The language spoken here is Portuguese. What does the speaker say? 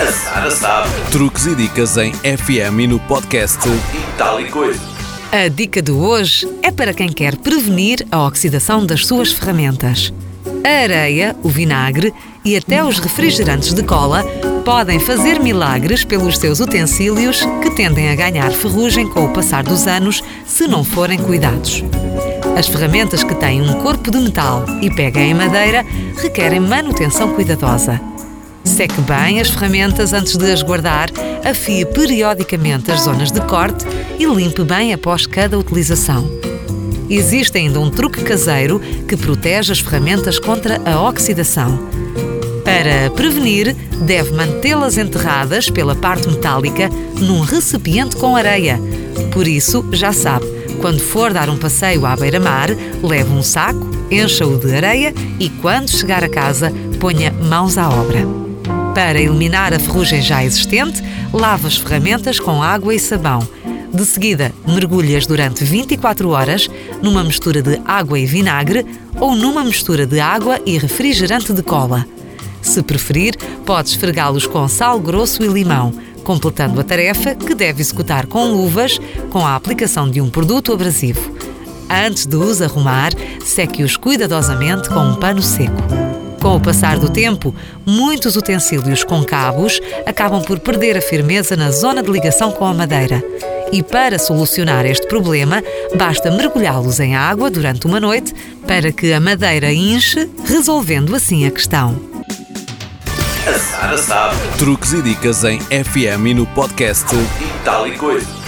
A Sara sabe. Truques e dicas em FM e no podcast E tal e coisa. A dica de hoje é para quem quer prevenir a oxidação das suas ferramentas. A areia, o vinagre e até os refrigerantes de cola podem fazer milagres pelos seus utensílios que tendem a ganhar ferrugem com o passar dos anos se não forem cuidados. As ferramentas que têm um corpo de metal e pegam em madeira requerem manutenção cuidadosa. Seque bem as ferramentas antes de as guardar, afie periodicamente as zonas de corte e limpe bem após cada utilização. Existe ainda um truque caseiro que protege as ferramentas contra a oxidação. Para prevenir, deve mantê-las enterradas pela parte metálica num recipiente com areia. Por isso, já sabe, quando for dar um passeio à beira-mar, leve um saco, encha-o de areia e, quando chegar a casa, ponha mãos à obra. Para eliminar a ferrugem já existente, lave as ferramentas com água e sabão. De seguida, mergulhe-as durante 24 horas numa mistura de água e vinagre ou numa mistura de água e refrigerante de cola. Se preferir, pode esfregá-los com sal grosso e limão, completando a tarefa que deve executar com luvas com a aplicação de um produto abrasivo. Antes de os arrumar, seque-os cuidadosamente com um pano seco. Com o passar do tempo, muitos utensílios com cabos acabam por perder a firmeza na zona de ligação com a madeira. E para solucionar este problema, basta mergulhá-los em água durante uma noite para que a madeira inche, resolvendo assim a questão. A Sara sabe. Truques e dicas em FM e no podcast coisa.